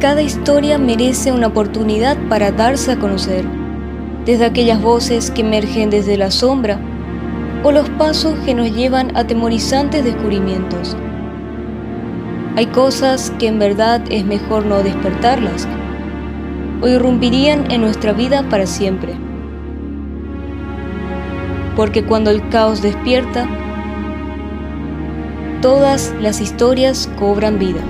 cada historia merece una oportunidad para darse a conocer, desde aquellas voces que emergen desde la sombra o los pasos que nos llevan a temorizantes descubrimientos. Hay cosas que en verdad es mejor no despertarlas o irrumpirían en nuestra vida para siempre. Porque cuando el caos despierta, todas las historias cobran vida.